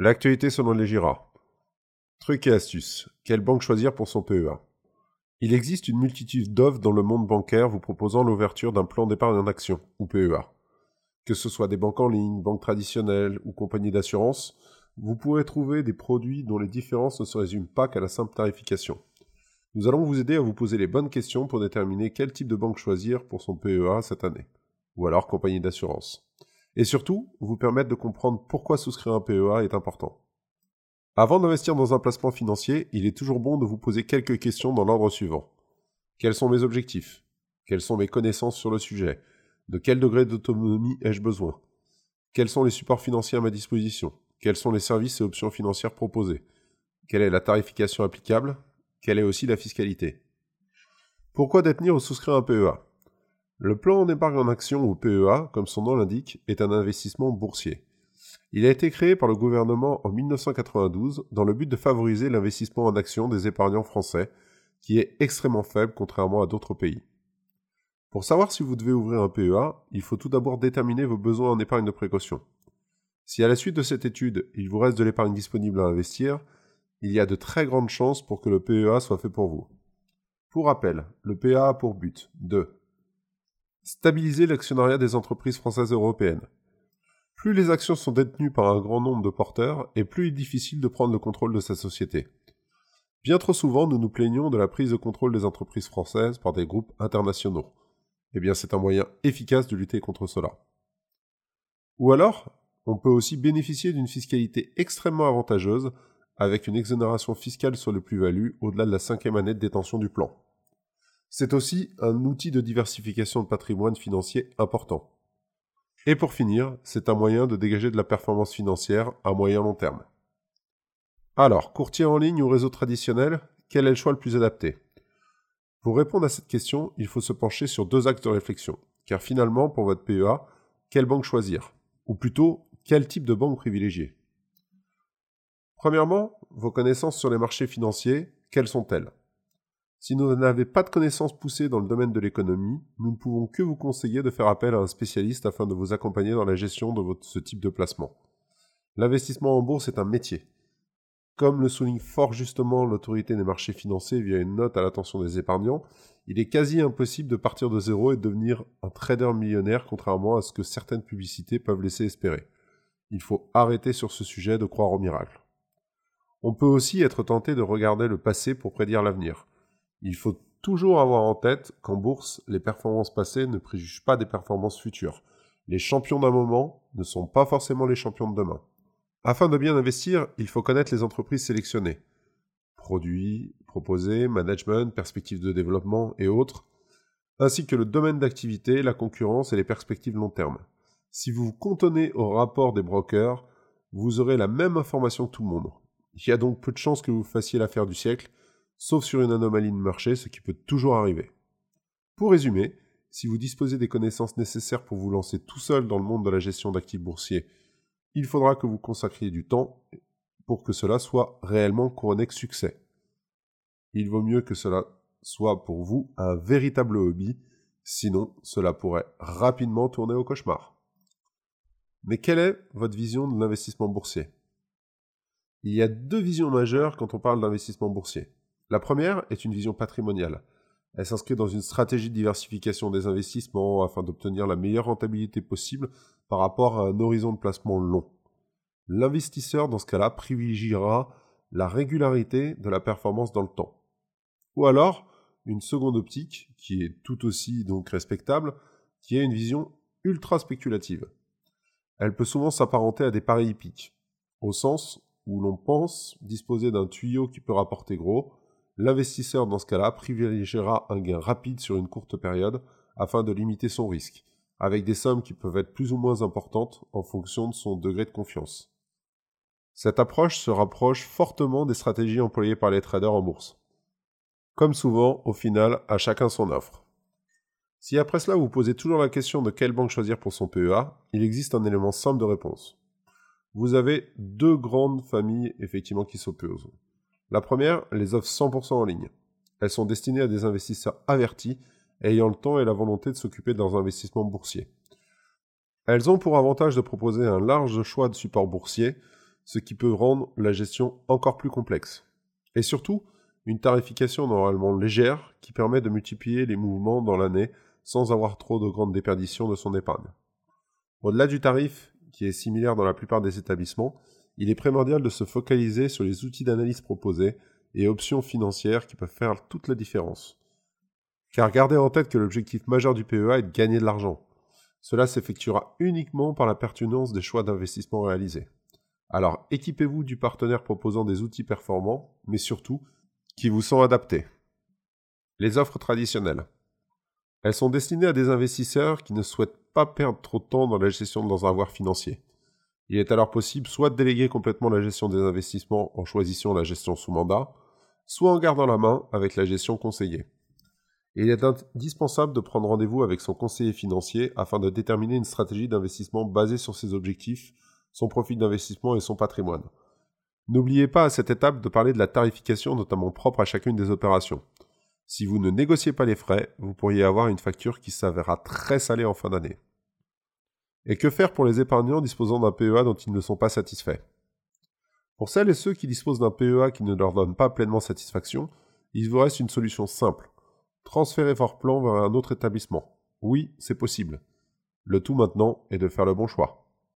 L'actualité selon les GIRA. Trucs et astuces. Quelle banque choisir pour son PEA Il existe une multitude d'offres dans le monde bancaire vous proposant l'ouverture d'un plan d'épargne en action, ou PEA. Que ce soit des banques en ligne, banques traditionnelles ou compagnies d'assurance, vous pourrez trouver des produits dont les différences ne se résument pas qu'à la simple tarification. Nous allons vous aider à vous poser les bonnes questions pour déterminer quel type de banque choisir pour son PEA cette année, ou alors compagnie d'assurance et surtout vous permettre de comprendre pourquoi souscrire un PEA est important. Avant d'investir dans un placement financier, il est toujours bon de vous poser quelques questions dans l'ordre suivant. Quels sont mes objectifs? Quelles sont mes connaissances sur le sujet? De quel degré d'autonomie ai-je besoin? Quels sont les supports financiers à ma disposition? Quels sont les services et options financières proposés? Quelle est la tarification applicable? Quelle est aussi la fiscalité? Pourquoi détenir ou souscrire un PEA le plan d'épargne en action ou PEA, comme son nom l'indique, est un investissement boursier. Il a été créé par le gouvernement en 1992 dans le but de favoriser l'investissement en action des épargnants français, qui est extrêmement faible contrairement à d'autres pays. Pour savoir si vous devez ouvrir un PEA, il faut tout d'abord déterminer vos besoins en épargne de précaution. Si à la suite de cette étude, il vous reste de l'épargne disponible à investir, il y a de très grandes chances pour que le PEA soit fait pour vous. Pour rappel, le PEA a pour but de Stabiliser l'actionnariat des entreprises françaises européennes. Plus les actions sont détenues par un grand nombre de porteurs, et plus il est difficile de prendre le contrôle de sa société. Bien trop souvent, nous nous plaignons de la prise de contrôle des entreprises françaises par des groupes internationaux. Eh bien, c'est un moyen efficace de lutter contre cela. Ou alors, on peut aussi bénéficier d'une fiscalité extrêmement avantageuse avec une exonération fiscale sur le plus-value au-delà de la cinquième année de détention du plan. C'est aussi un outil de diversification de patrimoine financier important. Et pour finir, c'est un moyen de dégager de la performance financière à moyen long terme. Alors, courtier en ligne ou réseau traditionnel, quel est le choix le plus adapté? Pour répondre à cette question, il faut se pencher sur deux axes de réflexion. Car finalement, pour votre PEA, quelle banque choisir? Ou plutôt, quel type de banque privilégier? Premièrement, vos connaissances sur les marchés financiers, quelles sont-elles? Si vous n'avez pas de connaissances poussées dans le domaine de l'économie, nous ne pouvons que vous conseiller de faire appel à un spécialiste afin de vous accompagner dans la gestion de ce type de placement. L'investissement en bourse est un métier. Comme le souligne fort justement l'autorité des marchés financiers via une note à l'attention des épargnants, il est quasi impossible de partir de zéro et de devenir un trader millionnaire contrairement à ce que certaines publicités peuvent laisser espérer. Il faut arrêter sur ce sujet de croire au miracle. On peut aussi être tenté de regarder le passé pour prédire l'avenir. Il faut toujours avoir en tête qu'en bourse, les performances passées ne préjugent pas des performances futures. Les champions d'un moment ne sont pas forcément les champions de demain. Afin de bien investir, il faut connaître les entreprises sélectionnées. Produits, proposés, management, perspectives de développement et autres, ainsi que le domaine d'activité, la concurrence et les perspectives long terme. Si vous vous contonnez au rapport des brokers, vous aurez la même information que tout le monde. Il y a donc peu de chances que vous fassiez l'affaire du siècle, sauf sur une anomalie de marché, ce qui peut toujours arriver. Pour résumer, si vous disposez des connaissances nécessaires pour vous lancer tout seul dans le monde de la gestion d'actifs boursiers, il faudra que vous consacriez du temps pour que cela soit réellement couronné de succès. Il vaut mieux que cela soit pour vous un véritable hobby, sinon cela pourrait rapidement tourner au cauchemar. Mais quelle est votre vision de l'investissement boursier? Il y a deux visions majeures quand on parle d'investissement boursier. La première est une vision patrimoniale. Elle s'inscrit dans une stratégie de diversification des investissements afin d'obtenir la meilleure rentabilité possible par rapport à un horizon de placement long. L'investisseur, dans ce cas-là, privilégiera la régularité de la performance dans le temps. Ou alors, une seconde optique, qui est tout aussi donc respectable, qui est une vision ultra spéculative. Elle peut souvent s'apparenter à des paris hippiques, au sens où l'on pense disposer d'un tuyau qui peut rapporter gros, L'investisseur dans ce cas-là privilégiera un gain rapide sur une courte période afin de limiter son risque, avec des sommes qui peuvent être plus ou moins importantes en fonction de son degré de confiance. Cette approche se rapproche fortement des stratégies employées par les traders en bourse. Comme souvent, au final, à chacun son offre. Si après cela vous posez toujours la question de quelle banque choisir pour son PEA, il existe un élément simple de réponse. Vous avez deux grandes familles effectivement qui s'opposent. La première, les offres 100% en ligne. Elles sont destinées à des investisseurs avertis, ayant le temps et la volonté de s'occuper de leurs investissements boursiers. Elles ont pour avantage de proposer un large choix de supports boursiers, ce qui peut rendre la gestion encore plus complexe. Et surtout, une tarification normalement légère qui permet de multiplier les mouvements dans l'année sans avoir trop de grandes déperditions de son épargne. Au-delà du tarif, qui est similaire dans la plupart des établissements, il est primordial de se focaliser sur les outils d'analyse proposés et options financières qui peuvent faire toute la différence. Car gardez en tête que l'objectif majeur du PEA est de gagner de l'argent. Cela s'effectuera uniquement par la pertinence des choix d'investissement réalisés. Alors équipez-vous du partenaire proposant des outils performants, mais surtout qui vous sont adaptés. Les offres traditionnelles. Elles sont destinées à des investisseurs qui ne souhaitent pas perdre trop de temps dans la gestion de leurs avoirs financiers. Il est alors possible soit de déléguer complètement la gestion des investissements en choisissant la gestion sous mandat, soit en gardant la main avec la gestion conseillée. il est indispensable de prendre rendez-vous avec son conseiller financier afin de déterminer une stratégie d'investissement basée sur ses objectifs, son profit d'investissement et son patrimoine. N'oubliez pas à cette étape de parler de la tarification notamment propre à chacune des opérations. Si vous ne négociez pas les frais, vous pourriez avoir une facture qui s'avérera très salée en fin d'année. Et que faire pour les épargnants disposant d'un PEA dont ils ne sont pas satisfaits? Pour celles et ceux qui disposent d'un PEA qui ne leur donne pas pleinement satisfaction, il vous reste une solution simple. Transférez votre plan vers un autre établissement. Oui, c'est possible. Le tout maintenant est de faire le bon choix.